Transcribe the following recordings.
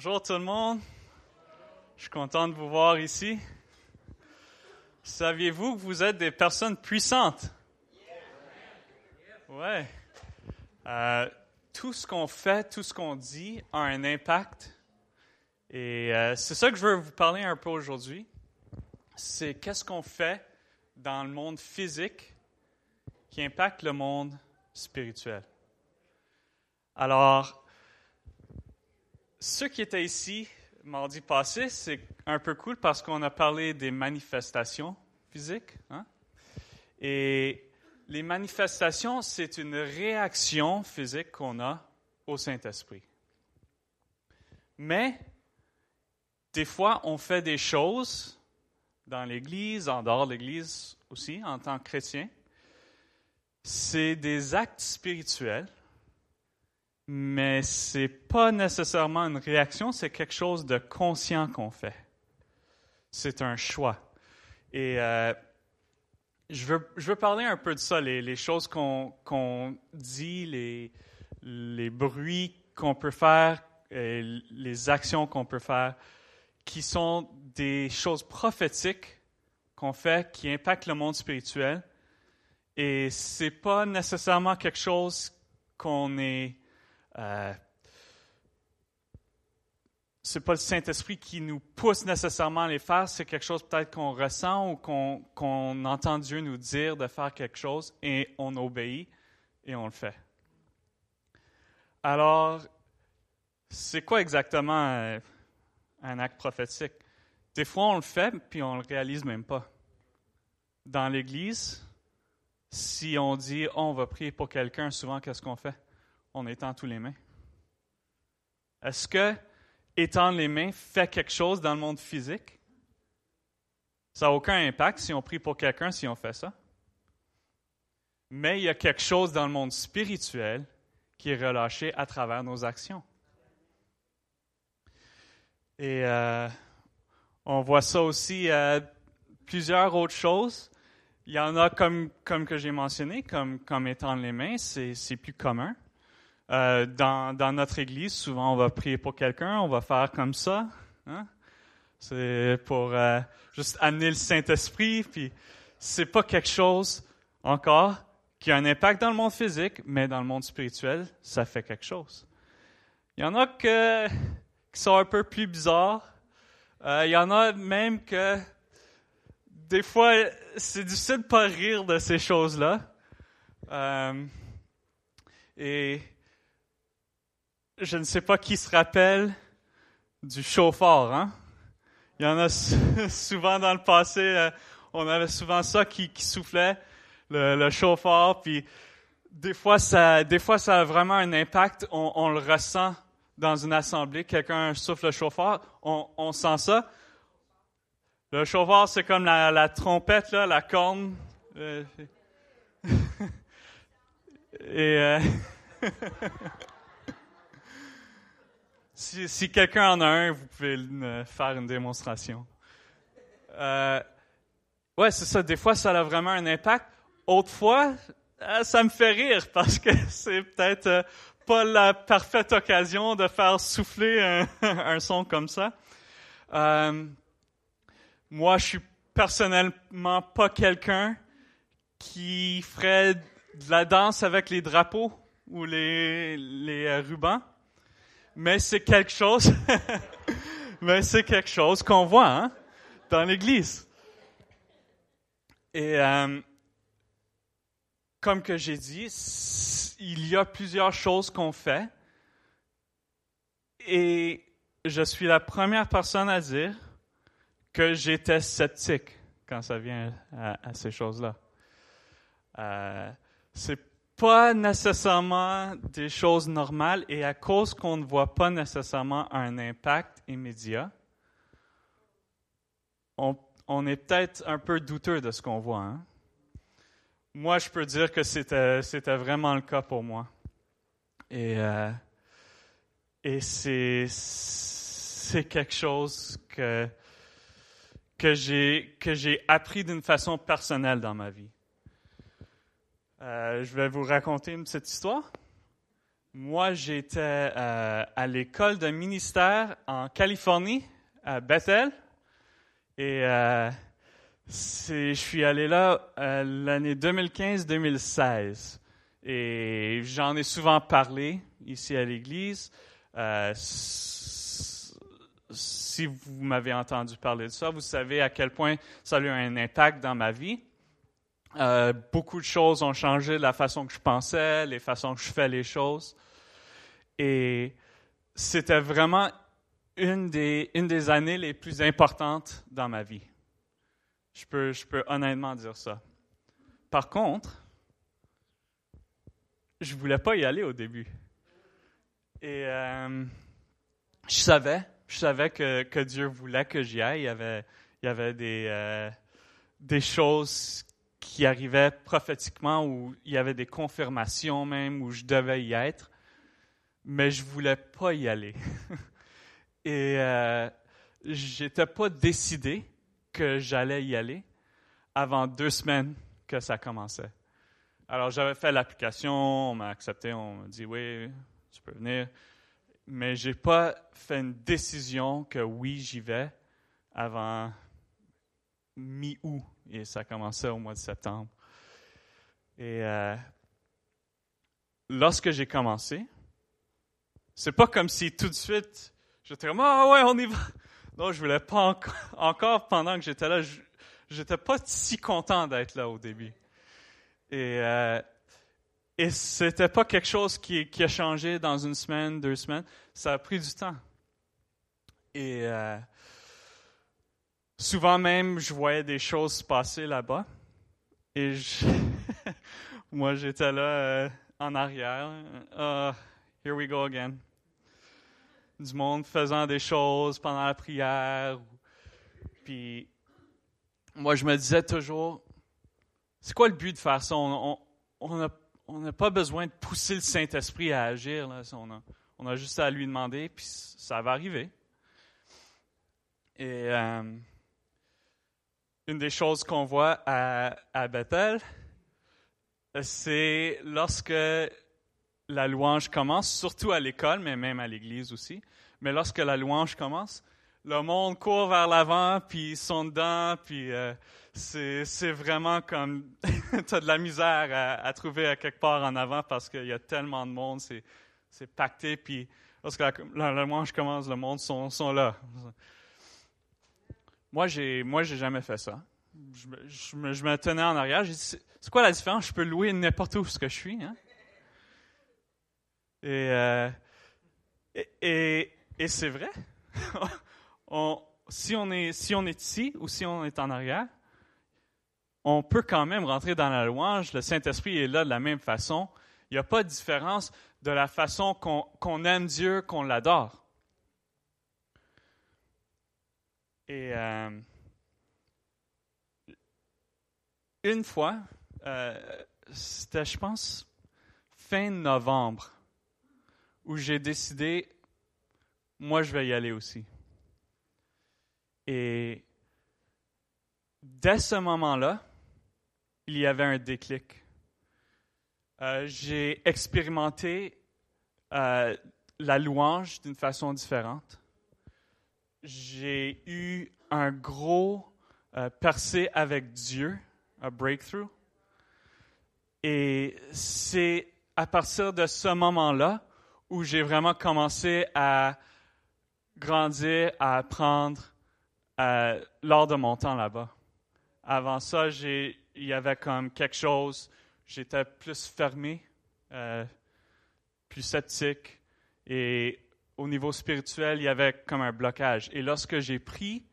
Bonjour tout le monde. Je suis content de vous voir ici. Saviez-vous que vous êtes des personnes puissantes? Ouais. Euh, tout ce qu'on fait, tout ce qu'on dit a un impact. Et euh, c'est ça que je veux vous parler un peu aujourd'hui. C'est qu'est-ce qu'on fait dans le monde physique qui impacte le monde spirituel. Alors, ceux qui étaient ici mardi passé, c'est un peu cool parce qu'on a parlé des manifestations physiques. Hein? Et les manifestations, c'est une réaction physique qu'on a au Saint-Esprit. Mais, des fois, on fait des choses dans l'Église, en dehors de l'Église aussi, en tant que chrétien. C'est des actes spirituels mais c'est pas nécessairement une réaction, c'est quelque chose de conscient qu'on fait. C'est un choix. Et euh, je, veux, je veux parler un peu de ça, les, choses qu'on dit, les, les bruits qu'on peut faire, les actions qu'on peut faire, qui sont des choses prophétiques qu'on fait, qui impactent le monde spirituel. Et c'est pas nécessairement quelque chose qu'on est euh, c'est pas le Saint-Esprit qui nous pousse nécessairement à les faire, c'est quelque chose peut-être qu'on ressent ou qu'on entend Dieu nous dire de faire quelque chose et on obéit et on le fait. Alors, c'est quoi exactement euh, un acte prophétique? Des fois, on le fait, puis on ne le réalise même pas. Dans l'Église, si on dit on va prier pour quelqu'un, souvent, qu'est-ce qu'on fait? On étend tous les mains? Est-ce que étendre les mains fait quelque chose dans le monde physique? Ça n'a aucun impact si on prie pour quelqu'un, si on fait ça. Mais il y a quelque chose dans le monde spirituel qui est relâché à travers nos actions. Et euh, on voit ça aussi euh, plusieurs autres choses. Il y en a comme, comme que j'ai mentionné, comme, comme étendre les mains, c'est plus commun. Euh, dans, dans, notre Église, souvent, on va prier pour quelqu'un, on va faire comme ça. Hein? C'est pour euh, juste amener le Saint-Esprit, puis c'est pas quelque chose encore qui a un impact dans le monde physique, mais dans le monde spirituel, ça fait quelque chose. Il y en a que, qui sont un peu plus bizarres. Euh, il y en a même que des fois, c'est difficile de pas rire de ces choses-là. Euh, et je ne sais pas qui se rappelle du chauffeur. Hein? Il y en a souvent dans le passé, euh, on avait souvent ça qui, soufflait, le, le, chauffeur, puis des fois, ça, des fois, ça a vraiment un impact. On, le ressent dans une assemblée. Quelqu'un souffle le chauffeur, on, sent ça. Le chauffeur, c'est comme la, trompette, la corne. Euh, et euh, Si, quelqu'un en a un, vous pouvez faire une démonstration. Euh, ouais, c'est ça. Des fois, ça a vraiment un impact. Autrefois, euh, ça me fait rire parce que c'est peut-être euh, pas la parfaite occasion de faire souffler un, son comme ça. Euh, moi, je suis personnellement pas quelqu'un qui ferait de la danse avec les drapeaux ou les, les rubans mais c'est quelque chose, mais c'est quelque chose qu'on voit hein, dans l'Église. Et euh, comme que j'ai dit, il y a plusieurs choses qu'on fait, et je suis la première personne à dire que j'étais sceptique quand ça vient à, ces choses-là. Euh, c'est pas nécessairement des choses normales et à cause qu'on ne voit pas nécessairement un impact immédiat, on, est peut-être un peu douteux de ce qu'on voit. Hein. Moi, je peux dire que c'était, vraiment le cas pour moi. Et, euh, c'est, quelque chose que, que j'ai appris d'une façon personnelle dans ma vie. Euh, je vais vous raconter une petite histoire. Moi, j'étais euh, à l'école d'un ministère en Californie, à Bethel. Et euh, je suis allé là euh, l'année 2015-2016. Et j'en ai souvent parlé ici à l'église. si vous m'avez entendu parler de ça, vous savez à quel point ça a eu un impact dans ma vie. Euh, beaucoup de choses ont changé, la façon que je pensais, les façons que je fais les choses. Et c'était vraiment une des, années les plus importantes dans ma vie. Je peux, honnêtement dire ça. Par contre, je ne voulais pas y aller au début. Et euh, je savais, je savais que, Dieu voulait que j'y aille. Il y avait, il y avait des, euh, des choses qui arrivait prophétiquement, où il y avait des confirmations même, où je devais y être, mais je voulais pas y aller. Et euh, j'étais pas décidé que j'allais y aller avant deux semaines que ça commençait. Alors j'avais fait l'application, on m'a accepté, on m'a dit oui, tu peux venir, mais j'ai pas fait une décision que oui, j'y vais avant mi-août et ça commençait au mois de septembre. Et euh, lorsque j'ai commencé, c'est pas comme si tout de suite j'étais comme ah ouais on y va. Non, je voulais pas encore, encore pendant que j'étais là, j'étais pas si content d'être là au début. Et euh, et c'était pas quelque chose qui, a changé dans une semaine, deux semaines. Ça a pris du temps. Et euh, Souvent même, je voyais des choses se passer là-bas. Et moi, j'étais là euh, en arrière. Uh, here we go again. Du monde faisant des choses pendant la prière. Puis, moi, je me disais toujours, c'est quoi le but de faire ça? On n'a pas besoin de pousser le Saint-Esprit à agir. Là. On, a, on, a, juste à lui demander, puis ça va arriver. Et euh, une des choses qu'on voit à, à Bethel, c'est lorsque la louange commence, surtout à l'école, mais même à l'église aussi, mais lorsque la louange commence, le monde court vers l'avant, puis ils sont dedans, puis euh, c'est vraiment comme tu as de la misère à, trouver quelque part en avant parce qu'il y a tellement de monde, c'est pacté, puis lorsque la, louange commence, le monde sont, sont là. Moi, j'ai, moi, j'ai jamais fait ça. Je, me, tenais en arrière. J'ai dit, c'est quoi la différence? Je peux louer n'importe où ce que je suis. Hein? Et, euh, et, et, c'est vrai. si, on est, si on est ici ou si on est en arrière, on peut quand même rentrer dans la louange. Le Saint-Esprit est là de la même façon. Il n'y a pas de différence de la façon qu'on aime Dieu, qu'on l'adore. Et euh, une fois, euh, c'était, je pense, fin novembre, où j'ai décidé, moi, je vais y aller aussi. Et dès ce moment-là, il y avait un déclic. Euh, j'ai expérimenté la louange d'une façon différente j'ai eu un gros euh, percé avec Dieu, un breakthrough. Et c'est à partir de ce moment-là où j'ai vraiment commencé à grandir, à apprendre euh, lors de mon temps là-bas. Avant ça, il y avait comme quelque chose, j'étais plus fermé, euh, plus sceptique. Et au niveau spirituel, il y avait comme un blocage. Et lorsque j'ai pris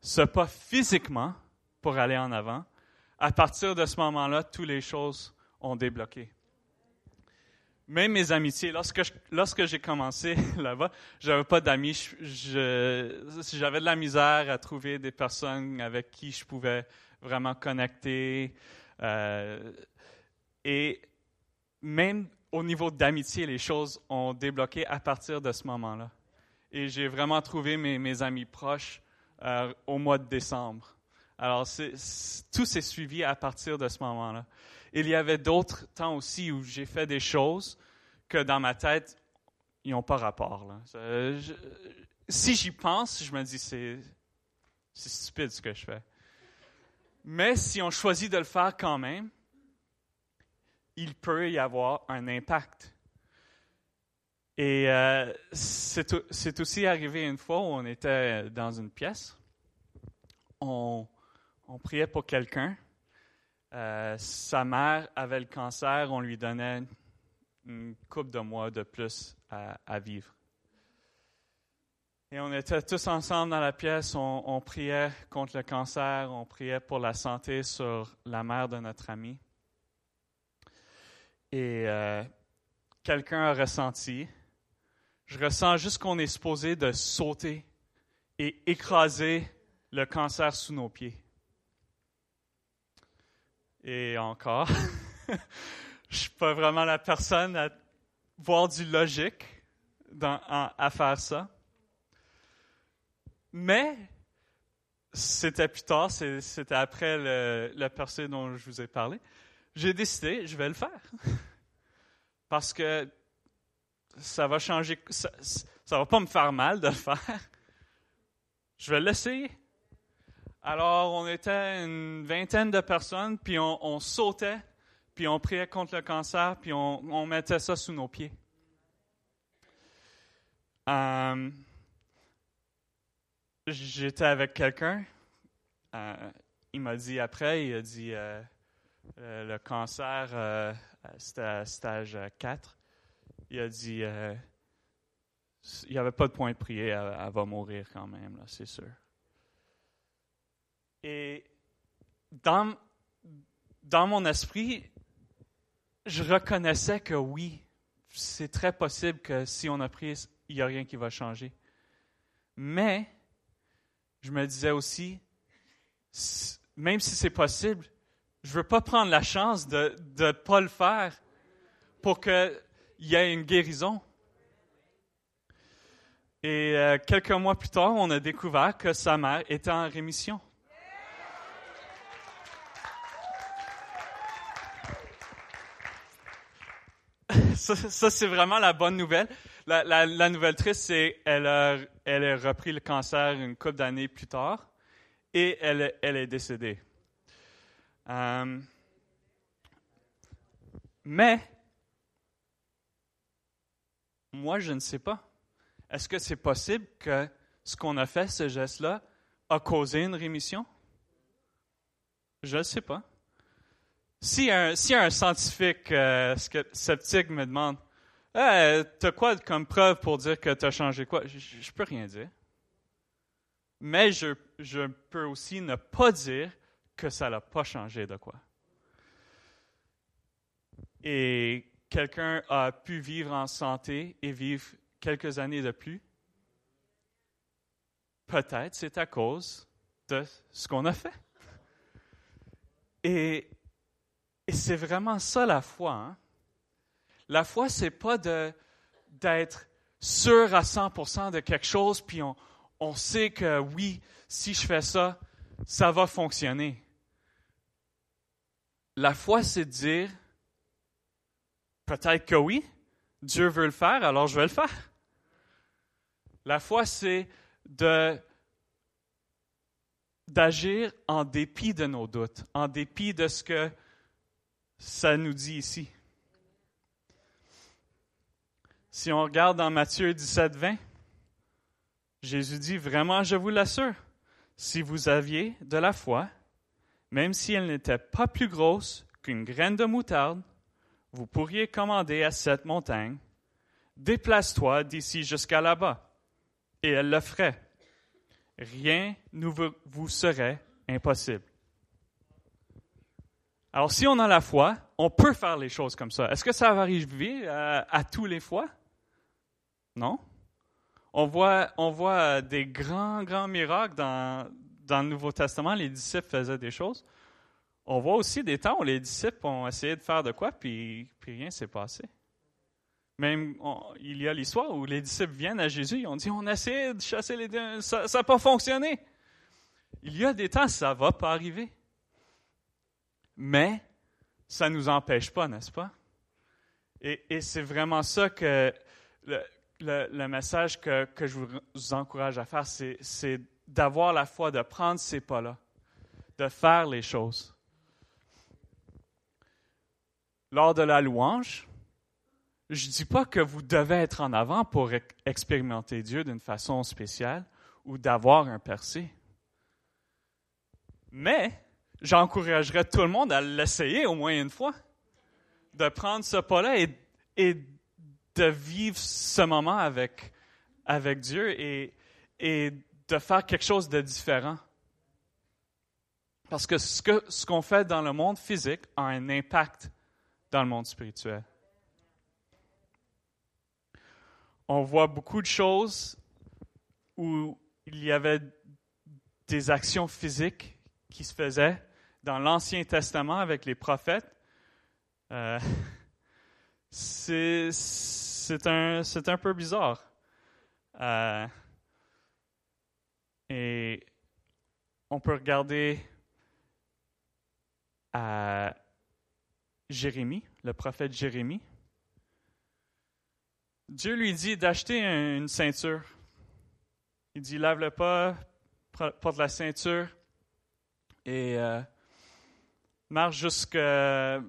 ce pas physiquement pour aller en avant, à partir de ce moment-là, toutes les choses ont débloqué. Même mes amitiés, lorsque, lorsque j'ai commencé là-bas, j'avais pas d'amis. j'avais de la misère à trouver des personnes avec qui je pouvais vraiment connecter. Euh, et même au niveau d'amitié, les choses ont débloqué à partir de ce moment-là. Et j'ai vraiment trouvé mes, amis proches euh, au mois de décembre. Alors, tout s'est suivi à partir de ce moment-là. Il y avait d'autres temps aussi où j'ai fait des choses que dans ma tête, ils n'ont pas rapport. si j'y pense, je me dis, c'est, c'est stupide ce que je fais. Mais si on choisit de le faire quand même, il peut y avoir un impact. Et euh, c'est aussi arrivé une fois où on était dans une pièce. On, priait pour quelqu'un. Euh, sa mère avait le cancer. On lui donnait une couple de mois de plus à, vivre. Et on était tous ensemble dans la pièce. On, priait contre le cancer. On priait pour la santé sur la mère de notre ami. Et euh, quelqu'un a ressenti je ressens juste qu'on est supposé de sauter et écraser le cancer sous nos pieds. Et encore, je ne suis pas vraiment la personne à voir du logique à faire ça. Mais c'était plus tard, c'était après le percée dont je vous ai parlé. J'ai décidé, je vais le faire. Parce que ça va changer, ça, ne va pas me faire mal de le faire. Je vais l'essayer. Alors, on était une vingtaine de personnes, puis on, sautait, puis on priait contre le cancer, puis on, mettait ça sous nos pieds. Euh, j'étais avec quelqu'un. Euh, il m'a dit après, il a dit euh, le cancer, c'était à stage 4 il a dit euh, il n'y avait pas de point de prier, elle, va mourir quand même, c'est sûr. Et dans, dans mon esprit, je reconnaissais que oui, c'est très possible que si on a prié, il n'y a rien qui va changer. Mais je me disais aussi, même si c'est possible, je ne veux pas prendre la chance de ne pas le faire pour que il y a une guérison. Et euh, quelques mois plus tard, on a découvert que sa mère était en rémission. Ça, c'est vraiment la bonne nouvelle. La, nouvelle triste, c'est qu'elle a, elle a repris le cancer une couple d'années plus tard et elle, elle est décédée. Euh, mais moi, je ne sais pas. Est-ce que c'est possible que ce qu'on a fait, ce geste-là, a causé une rémission? Je ne sais pas. Si un, si un scientifique euh, sceptique me demande hey, T'as quoi comme preuve pour dire que tu as changé quoi Je ne peux rien dire. Mais je, je peux aussi ne pas dire que ça n'a pas changé de quoi. Et quelqu'un a pu vivre en santé et vivre quelques années de plus, peut-être c'est à cause de ce qu'on a fait. Et, c'est vraiment ça la foi. Hein. La foi, c'est pas d'être sûr à 100% de quelque chose, puis on, on sait que oui, si je fais ça, ça va fonctionner. La foi, c'est de dire, Peut-être que oui, Dieu veut le faire, alors je vais le faire. La foi, c'est d'agir en dépit de nos doutes, en dépit de ce que ça nous dit ici. Si on regarde dans Matthieu 17, 20, Jésus dit, vraiment, je vous l'assure, si vous aviez de la foi, même si elle n'était pas plus grosse qu'une graine de moutarde, vous pourriez commander à cette montagne, déplace-toi d'ici jusqu'à là-bas, et elle le ferait. Rien ne vous serait impossible. Alors, si on a la foi, on peut faire les choses comme ça. Est-ce que ça va arriver à, à tous les fois? Non? On voit, on voit des grands, grands miracles dans, dans le Nouveau Testament. Les disciples faisaient des choses on voit aussi des temps où les disciples ont essayé de faire de quoi, puis, rien s'est passé. Même, il y a l'histoire où les disciples viennent à Jésus, ils ont dit, on a essayé de chasser les démons, ça n'a pas fonctionné. Il y a des temps, ça ne va pas arriver. Mais, ça ne nous empêche pas, n'est-ce pas? Et, c'est vraiment ça que le, message que, que, je vous encourage à faire, c'est d'avoir la foi, de prendre ces pas-là, de faire les choses. Lors de la louange, je ne dis pas que vous devez être en avant pour expérimenter Dieu d'une façon spéciale ou d'avoir un percé. Mais j'encouragerais tout le monde à l'essayer au moins une fois, de prendre ce pas-là et, de vivre ce moment avec, Dieu et, et de faire quelque chose de différent. Parce que ce qu'on ce qu'on fait dans le monde physique a un impact dans le monde spirituel. On voit beaucoup de choses où il y avait des actions physiques qui se faisaient dans l'Ancien Testament avec les prophètes. Euh, c'est un, un, peu bizarre. Euh, et on peut regarder à Jérémie, le prophète Jérémie. Dieu lui dit d'acheter une ceinture. Il dit lave-le pas, porte la ceinture et euh, marche jusqu'à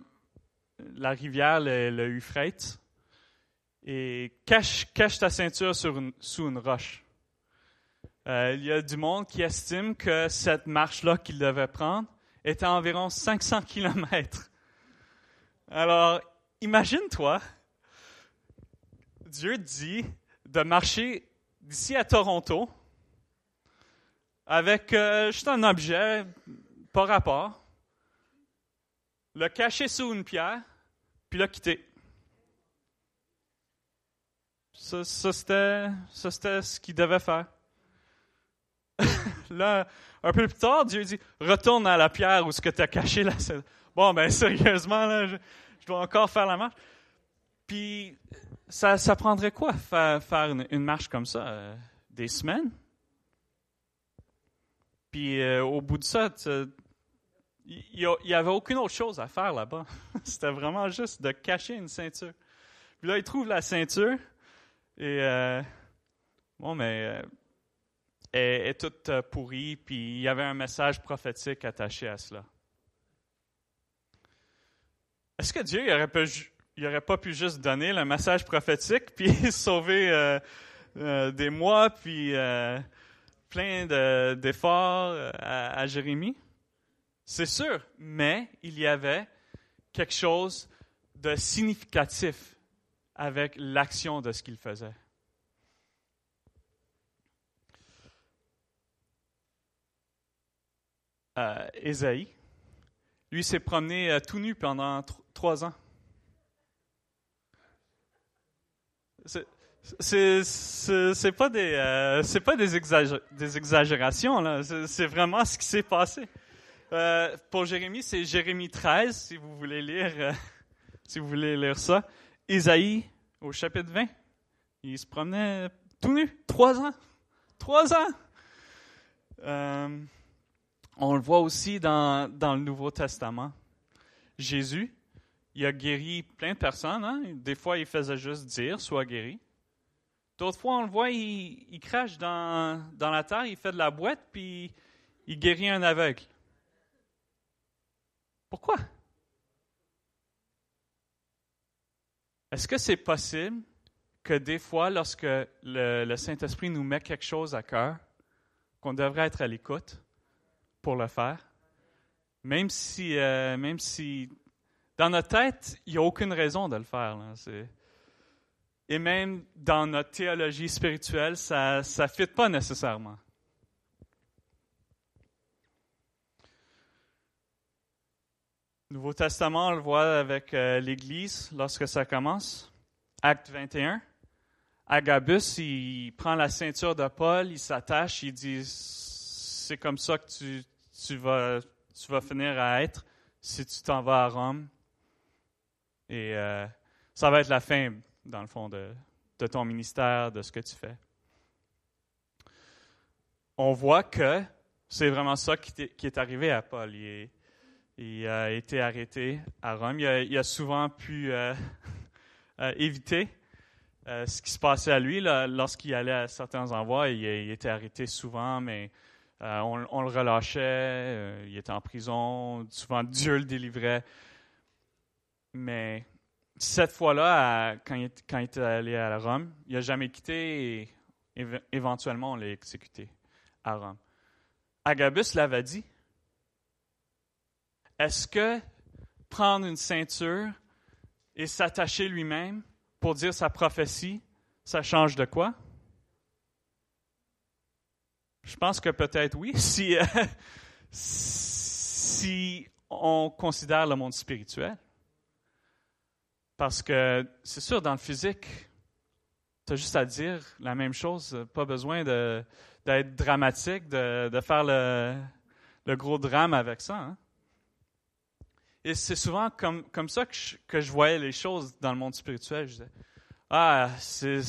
la rivière, le, le Euphrates, et cache, cache ta ceinture sur sous une roche. Euh, il y a du monde qui estime que cette marche-là qu'il devait prendre était environ 500 kilomètres. Alors, imagine-toi, Dieu dit de marcher d'ici à Toronto avec euh, juste un objet par rapport, le cacher sous une pierre, puis le quitter. Ça c'était ce qu'il devait faire. Là, un peu plus tard, Dieu dit Retourne à la pierre où ce que tu as caché là. Bon, ben sérieusement, là, je, dois encore faire la marche. Puis, ça, ça prendrait quoi faire, faire une, marche comme ça euh, Des semaines? Puis, euh, au bout de ça, il n'y avait aucune autre chose à faire là-bas. C'était vraiment juste de cacher une ceinture. Puis là, il trouve la ceinture et. Euh, bon, mais est, toute euh, pourrie, puis il y avait un message prophétique attaché à cela. Est-ce que Dieu n'aurait pas, pu juste donner le message prophétique, puis sauver euh, euh, des mois, puis plein d'efforts à, à Jérémie? C'est sûr, mais il y avait quelque chose de significatif avec l'action de ce qu'il faisait. Ésaïe. Lui s'est promené euh, tout nu pendant trois ans. C'est pas des euh, pas des, des exagérations là. C'est vraiment ce qui s'est passé. Euh, pour Jérémie, c'est Jérémie 13 si vous voulez lire si vous voulez lire ça. Ésaïe au chapitre 20. Il se promenait tout nu trois ans. Trois ans. On le voit aussi dans, dans le Nouveau Testament. Jésus, il a guéri plein de personnes. Hein. Des fois, il faisait juste dire, sois guéri. D'autres fois, on le voit, il, crache dans, dans, la terre, il fait de la boîte, puis il guérit un aveugle. Pourquoi? Est-ce que c'est possible que des fois, lorsque le, le Saint-Esprit nous met quelque chose à cœur, qu'on devrait être à l'écoute, pour le faire, même si, euh, même si dans notre tête, il n'y a aucune raison de le faire. Et même dans notre théologie spirituelle, ça ne fit pas nécessairement. Nouveau Testament, on le voit avec euh, l'Église lorsque ça commence. Acte 21. Agabus, il prend la ceinture de Paul, il s'attache, il dit c'est comme ça que tu, tu, vas, tu vas finir à être si tu t'en vas à Rome. Et euh, ça va être la fin, dans le fond, de, de ton ministère, de ce que tu fais. On voit que c'est vraiment ça qui, est arrivé à Paul. Il, a été arrêté à Rome. Il a, souvent pu euh, éviter ce qui se passait à lui lorsqu'il allait à certains endroits. Il, il était arrêté souvent, mais on, le relâchait. il était en prison. Souvent, Dieu le délivrait. Mais cette fois-là, quand, il, quand il était allé à Rome, il n'a jamais quitté et éventuellement on l'a exécuté à Rome. Agabus l'avait dit. Est-ce que prendre une ceinture et s'attacher lui-même pour dire sa prophétie, ça change de quoi? Je pense que peut-être oui, si, euh, si on considère le monde spirituel. Parce que c'est sûr, dans le physique, tu as juste à dire la même chose. Pas besoin d'être dramatique, de, faire le, gros drame avec ça. Hein. Et c'est souvent comme, comme ça que je, que je, voyais les choses dans le monde spirituel. Je disais, ah, c'est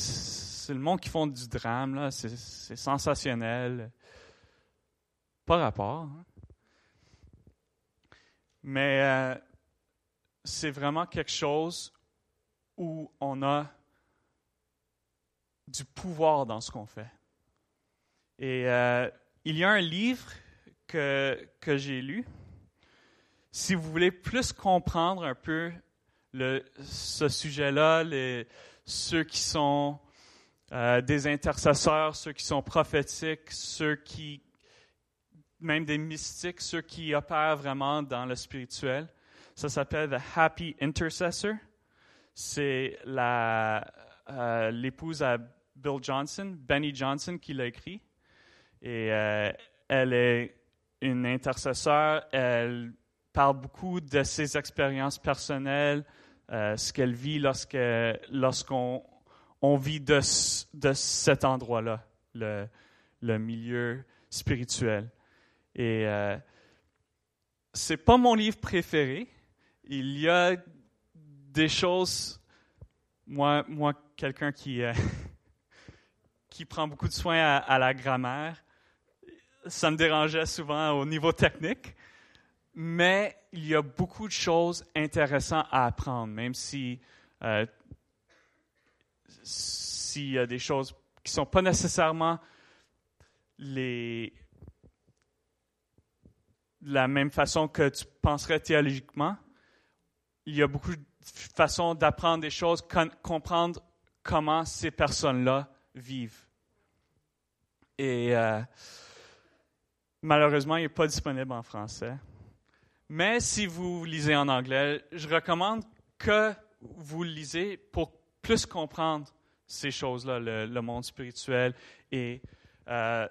le monde qui font du drame, c'est sensationnel. Pas rapport. Hein. Mais euh, c'est vraiment quelque chose où on a du pouvoir dans ce qu'on fait. Et euh, il y a un livre que, que j'ai lu. Si vous voulez plus comprendre un peu ce sujet-là, ceux qui sont euh, des intercesseurs, ceux qui sont prophétiques, ceux qui, même des mystiques, ceux qui opèrent vraiment dans le spirituel, ça s'appelle The Happy Intercessor c'est euh, l'épouse à Bill Johnson, Benny Johnson, qui l'a écrit. Et euh, elle est une intercesseur. Elle parle beaucoup de ses expériences personnelles, euh, ce qu'elle vit lorsqu'on on vit de, de cet endroit-là, le, le, milieu spirituel. Et euh, c'est pas mon livre préféré. Il y a des choses, moi, moi quelqu'un qui, euh, qui prend beaucoup de soin à, la grammaire, ça me dérangeait souvent au niveau technique, mais il y a beaucoup de choses intéressantes à apprendre, même si euh, s'il y a des choses qui ne sont pas nécessairement la même façon que tu penserais théologiquement, il y a beaucoup de façon d'apprendre des choses, comprendre comment ces personnes-là vivent. Et euh, malheureusement, il n'est pas disponible en français. Mais si vous lisez en anglais, je recommande que vous lisez pour plus comprendre ces choses-là, le, monde spirituel et euh,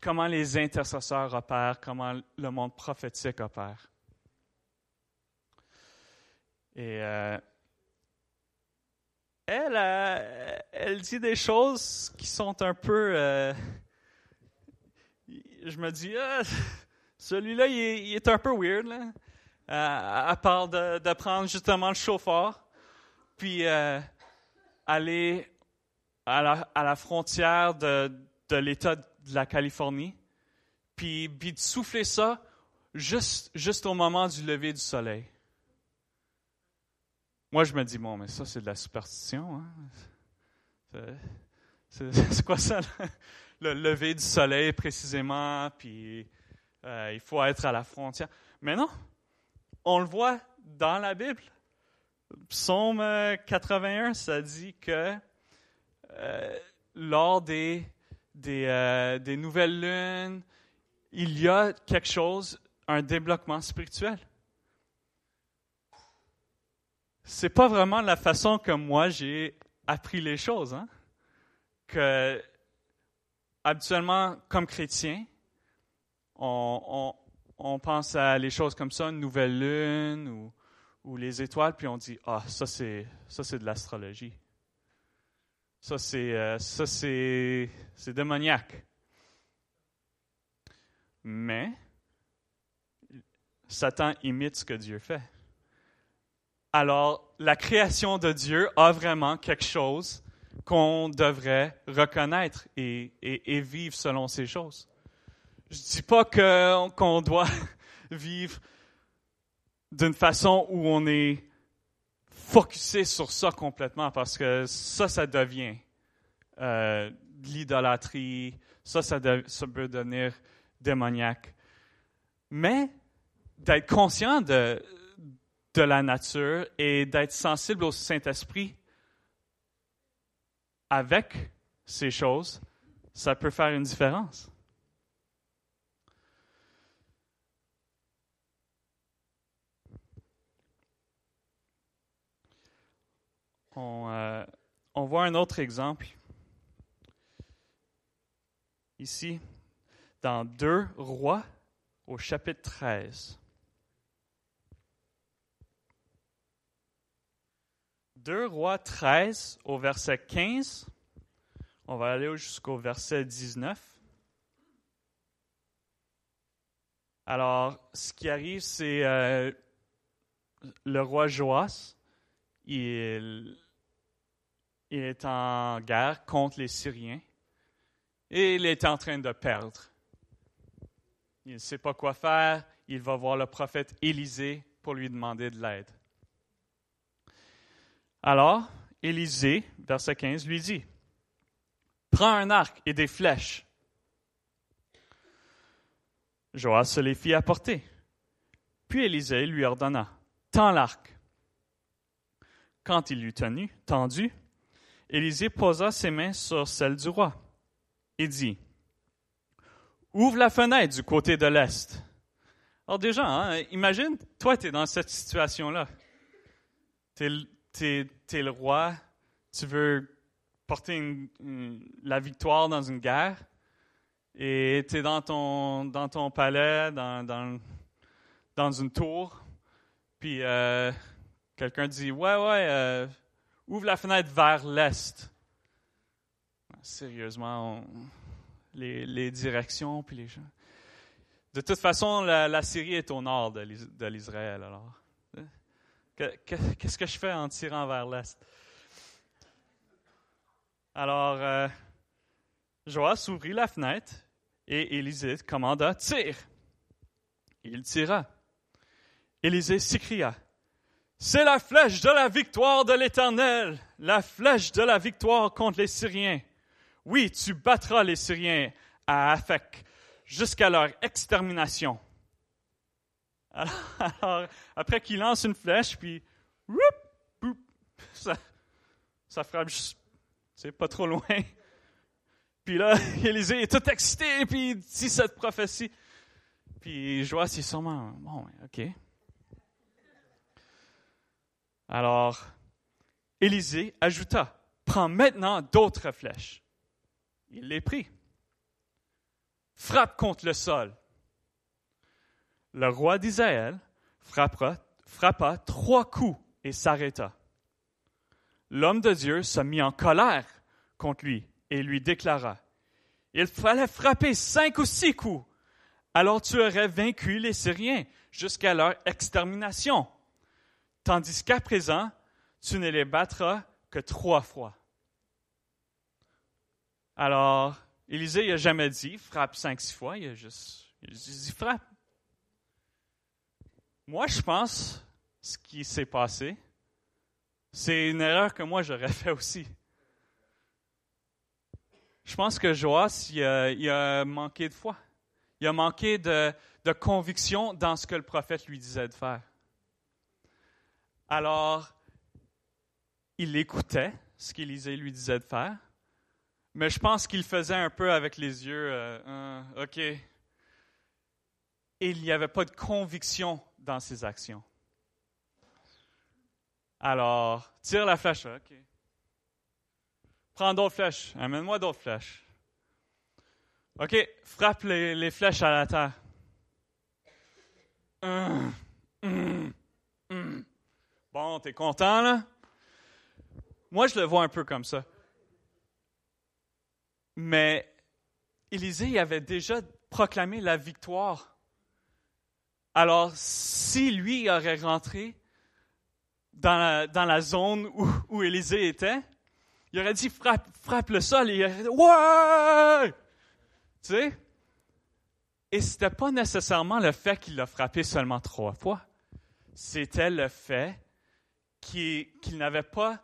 comment les intercesseurs opèrent, comment le monde prophétique opère. Et euh, elle, euh, elle dit des choses qui sont un peu. Je me dis, ah, celui-là, il, est un peu weird. À part de, prendre justement le chauffeur, puis aller à la, frontière de, de l'État de la Californie, puis, puis de souffler ça juste, juste au moment du lever du soleil. Moi, je me dis, bon, mais ça, c'est de la superstition. Hein? C'est quoi ça, le lever du soleil précisément, puis euh, il faut être à la frontière. Mais non, on le voit dans la Bible. Psaume 81, ça dit que euh, lors euh, des nouvelles lunes, il y a quelque chose, un débloquement spirituel c'est pas vraiment la façon que moi j'ai appris les choses. Hein? Que habituellement, comme chrétien, on, pense à les choses comme ça, une nouvelle lune ou, les étoiles, puis on dit ah ça c'est ça c'est de l'astrologie. Ça c'est euh, c'est démoniaque. Mais Satan imite ce que Dieu fait alors la création de Dieu a vraiment quelque chose qu'on devrait reconnaître et, vivre selon ces choses. Je ne dis pas qu'on doit vivre d'une façon où on est focuser sur ça complètement parce que ça, ça devient euh, l'idolâtrie, ça, ça, ça, peut devenir démoniaque. Mais d'être conscient de, de la nature et d'être sensible au Saint-Esprit avec ces choses, ça peut faire une différence. On, euh, on voit un autre exemple ici dans 2 Rois au chapitre 13. 2 Rois 13 au verset 15. On va aller jusqu'au verset 19. Alors, ce qui arrive, c'est euh, le roi Joas. Il, est en guerre contre les Syriens et il est en train de perdre. Il ne sait pas quoi faire. Il va voir le prophète Élisée pour lui demander de l'aide. Alors, Élisée, verset 15, lui dit, Prends un arc et des flèches. Joas se les fit apporter. Puis Élisée lui ordonna, Tends l'arc. Quand il l'eut tenu, tendu, Élisée posa ses mains sur celles du roi et dit, Ouvre la fenêtre du côté de l'Est. Alors déjà, hein, imagine, toi, tu es dans cette situation-là. Tu es, le roi, tu veux porter la victoire dans une guerre, et tu es dans ton, palais, dans une tour, puis euh, quelqu'un dit, ouais, ouais, euh, ouvre la fenêtre vers l'Est. Sérieusement, les, directions, puis les gens. De toute façon, la, Syrie est au nord de l'Israël, alors. Qu'est-ce que je fais en tirant vers l'est? Alors, euh, Joas ouvrit la fenêtre et Élisée commanda Tire Il tira. Élisée s'écria C'est la flèche de la victoire de l'Éternel, la flèche de la victoire contre les Syriens. Oui, tu battras les Syriens à Afek jusqu'à leur extermination. Alors, après qu'il lance une flèche, puis ça, ça frappe juste, c'est pas trop loin. Puis là, Élisée est tout excité, puis il dit cette prophétie. Puis Joas, c'est sûrement, bon, OK. Alors, Élisée ajouta, prends maintenant d'autres flèches. Il les prit. Frappe contre le sol. Le roi d'Israël frappa, frappa trois coups et s'arrêta. L'homme de Dieu se mit en colère contre lui et lui déclara, Il fallait frapper cinq ou six coups, alors tu aurais vaincu les Syriens jusqu'à leur extermination, tandis qu'à présent, tu ne les battras que trois fois. Alors, Élisée n'a jamais dit frappe cinq, six fois, il a juste dit frappe. Moi, je pense, ce qui s'est passé, c'est une erreur que moi j'aurais fait aussi. Je pense que Joas, il a, manqué de foi. Il a manqué de, de conviction dans ce que le prophète lui disait de faire. Alors, il écoutait ce qu'Élisée lui disait de faire, mais je pense qu'il faisait un peu avec les yeux, euh, hein, OK. Et il n'y avait pas de conviction dans ses actions. Alors, tire la flèche, OK. Prends d'autres flèches, amène-moi d'autres flèches. OK, frappe les, flèches à la terre. Hum. Bon, t'es content, là? Moi, je le vois un peu comme ça. Mais Élisée avait déjà proclamé la victoire. Alors, si lui aurait rentré dans la, dans la zone où, Élisée était, il aurait dit frappe, frappe le sol et il aurait dit Ouais! Tu sais? Et ce n'était pas nécessairement le fait qu'il l'a frappé seulement trois fois. C'était le fait qu'il n'avait pas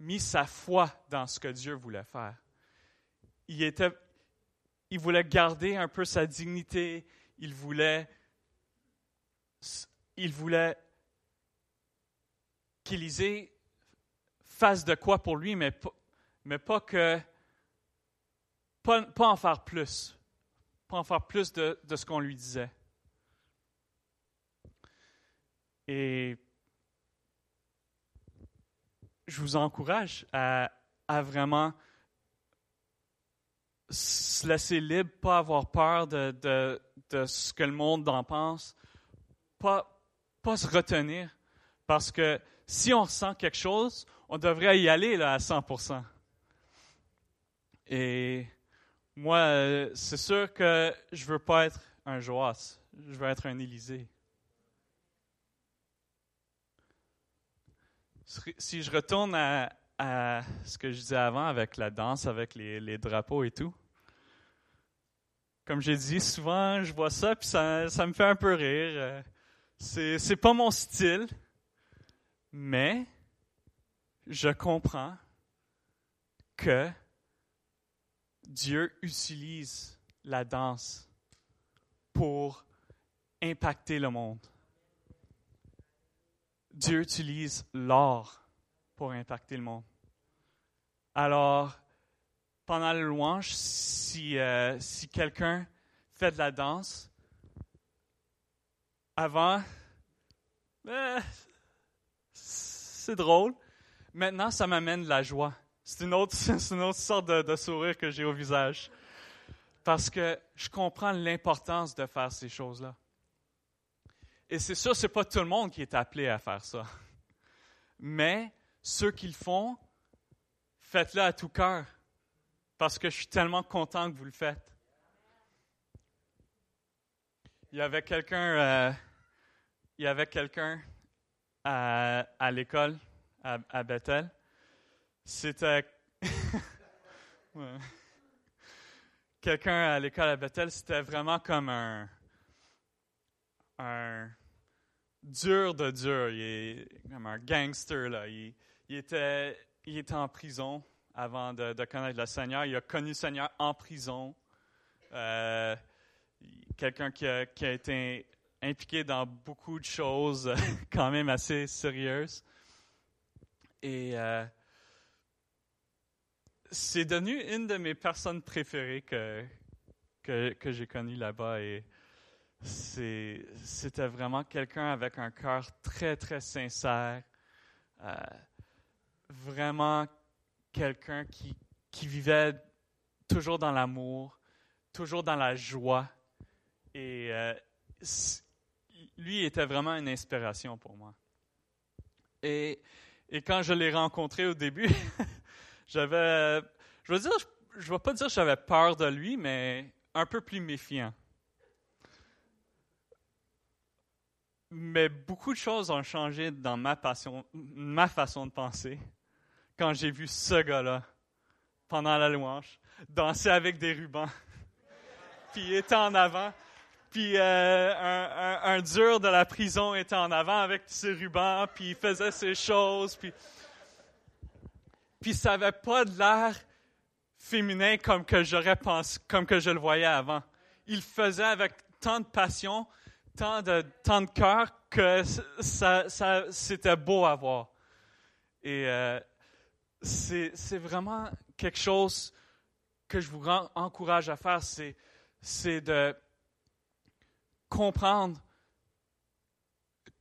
mis sa foi dans ce que Dieu voulait faire. Il, voulait garder un peu sa dignité, il voulait, il voulait qu'Élisée fasse de quoi pour lui, mais, pas que pas, pas en faire plus, pas en faire plus de, de ce qu'on lui disait. Et je vous encourage à, vraiment se laisser libre, pas avoir peur de, ce que le monde en pense, pas, pas se retenir, parce que si on ressent quelque chose, on devrait y aller là, à 100%. Et moi, euh, c'est sûr que je veux pas être un Joas, je veux être un Élysée. Si je retourne à, ce que je disais avant avec la danse, avec les, drapeaux et tout, comme j'ai dit, souvent je vois ça puis ça, ça me fait un peu rire. Euh, c'est, c'est pas mon style, mais je comprends que Dieu utilise la danse pour impacter le monde. Dieu utilise l'art pour impacter le monde. Alors, pendant le louange, si, euh, si quelqu'un fait de la danse, avant, eh, c'est drôle. Maintenant, ça m'amène de la joie. C'est une autre sorte de, sourire que j'ai au visage. Parce que je comprends l'importance de faire ces choses-là. Et c'est sûr, ce n'est pas tout le monde qui est appelé à faire ça. Mais ceux qui le font, faites-le à tout cœur. Parce que je suis tellement content que vous le faites. Il y avait quelqu'un, euh, il y avait quelqu'un à, l'école, à, à Bethel, c'était. Quelqu'un à l'école à Bethel, c'était vraiment comme un. un dur de dur. Il est comme un gangster. Il, était, en prison avant de, connaître le Seigneur. Il a connu le Seigneur en prison. Euh, quelqu'un qui a, été impliqué dans beaucoup de choses quand même assez sérieuses. Et euh, c'est devenu une de mes personnes préférées que, j'ai connues là-bas. C'était vraiment quelqu'un avec un cœur très, très sincère. Euh, vraiment quelqu'un qui, qui vivait toujours dans l'amour, toujours dans la joie. Et euh, lui était vraiment une inspiration pour moi. Et, et quand je l'ai rencontré au début, J'avais, je veux dire, je ne vais pas dire que j'avais peur de lui, mais un peu plus méfiant. Mais beaucoup de choses ont changé dans ma, passion, ma façon de penser quand j'ai vu ce gars-là, pendant la louange, danser avec des rubans. Puis était en avant. Puis euh, un, un, dur de la prison était en avant avec ses rubans, puis il faisait ses choses. Puis puis ça n'avait pas de l'air féminin comme que j'aurais pensé, comme que je le voyais avant. Il faisait avec tant de passion, tant de, tant de cœur que ça, c'était beau à voir. Et euh, c'est, vraiment quelque chose que je vous encourage à faire, c'est, c'est de comprendre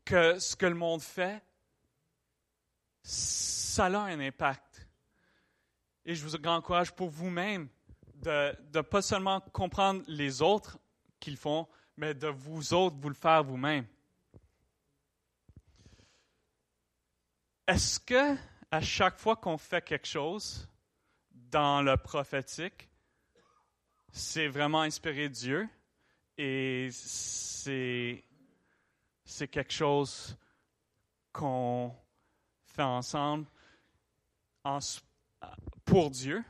que ce que le monde fait, ça a un impact. Et je vous encourage pour vous-même de ne pas seulement comprendre les autres qu'ils font, mais de vous autres vous le faire vous-même. Est-ce que à chaque fois qu'on fait quelque chose dans le prophétique, c'est vraiment inspiré de Dieu et c'est, c'est quelque chose qu'on fait ensemble en, pour Dieu?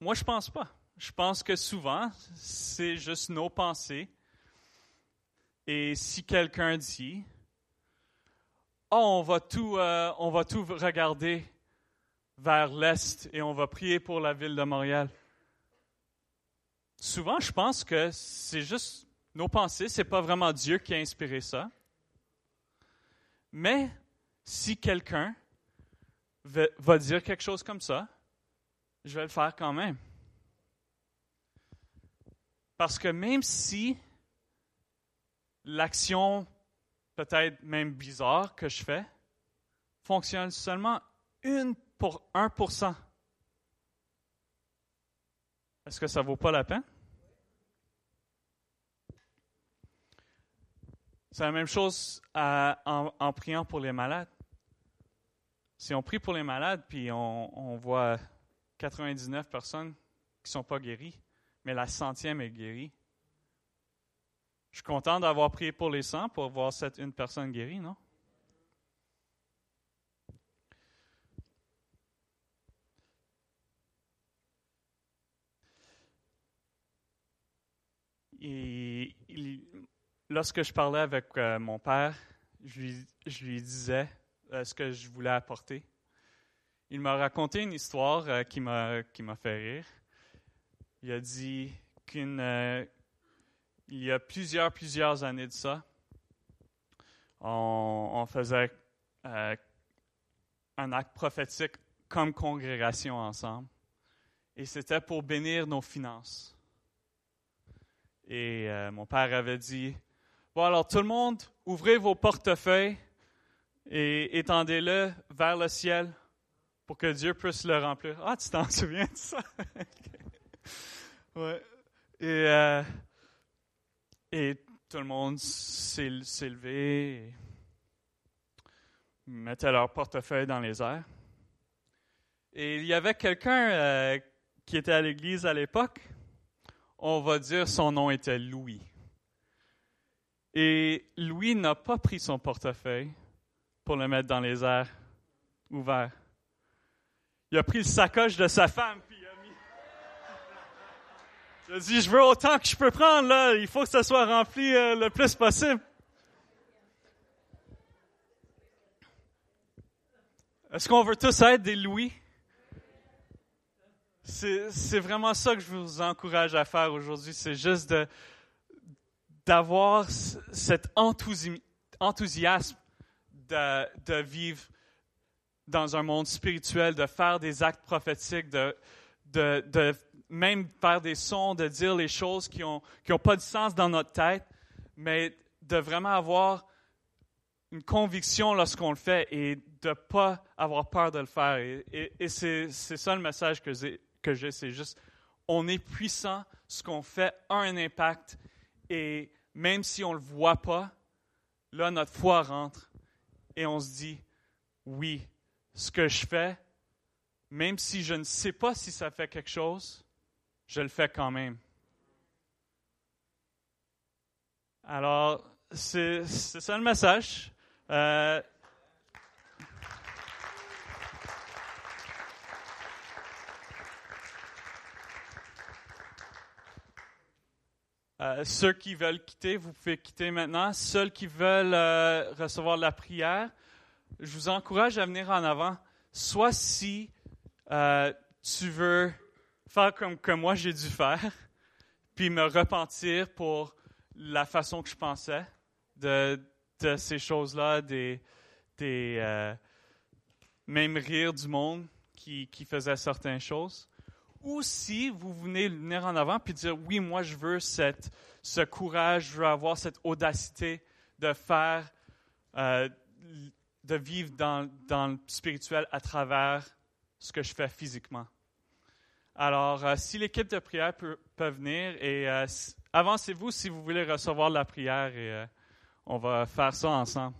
Moi, je pense pas. Je pense que souvent, c'est juste nos pensées. Et si quelqu'un dit, oh, on va tout, euh, on va tout regarder vers l'est et on va prier pour la ville de Montréal. Souvent, je pense que c'est juste nos pensées, c'est pas vraiment Dieu qui a inspiré ça. Mais si quelqu'un va dire quelque chose comme ça, je vais le faire quand même. Parce que même si l'action, peut-être même bizarre que je fais, fonctionne seulement une pour 1%, est-ce que ça vaut pas la peine? C'est la même chose en, en, priant pour les malades. Si on prie pour les malades, puis on, on voit 99 personnes qui ne sont pas guéries, mais la centième est guérie. Je suis content d'avoir prié pour les 100 pour voir cette une personne guérie, non? Lorsque je parlais avec euh, mon père, je lui, je lui disais euh, ce que je voulais apporter. Il m'a raconté une histoire euh, qui m'a fait rire. Il a dit qu'il y a plusieurs, plusieurs années de ça, on, faisait un acte prophétique comme congrégation ensemble. Et c'était pour bénir nos finances. Et mon père avait dit, bon alors tout le monde, ouvrez vos portefeuilles et étendez-le vers le ciel pour que Dieu puisse le remplir. Ah, tu t'en souviens de ça? ouais. Et, euh, et tout le monde s'est levé et mettait leur portefeuille dans les airs. Et il y avait quelqu'un euh, qui était à l'église à l'époque. On va dire son nom était Louis. Et Louis n'a pas pris son portefeuille pour le mettre dans les airs ouverts. Il a pris le sacoche de sa femme, a dit, je veux autant que je peux prendre, là. Il faut que ça soit rempli euh, le plus possible. Est-ce qu'on veut tous être des Louis? C'est vraiment ça que je vous encourage à faire aujourd'hui. C'est juste de, d'avoir cet enthousiasme de, vivre dans un monde spirituel, de faire des actes prophétiques, de, de, même faire des sons, de dire les choses qui n'ont qui ont pas de sens dans notre tête, mais de vraiment avoir une conviction lorsqu'on le fait et de ne pas avoir peur de le faire. Et, et, c'est ça le message que j'ai, c'est juste, on est puissant, ce qu'on fait a un impact et même si on ne le voit pas, là, notre foi rentre et on se dit, oui, ce que je fais, même si je ne sais pas si ça fait quelque chose, je le fais quand même. Alors, c'est ça le message. Euh, Euh, ceux qui veulent quitter, vous pouvez quitter maintenant. Ceux qui veulent euh, recevoir la prière, je vous encourage à venir en avant. Soit si tu veux faire comme que moi j'ai dû faire, puis me repentir pour la façon que je pensais de, de ces choses-là, des, des même rire du monde qui, qui faisait certaines choses ou si vous venez venir en avant puis dire oui, moi je veux cette, ce courage, je veux avoir cette audacité de faire, euh, de vivre dans, dans, le spirituel à travers ce que je fais physiquement. Alors, euh, si l'équipe de prière peut, venir et euh, avancez-vous si vous voulez recevoir la prière et on va faire ça ensemble.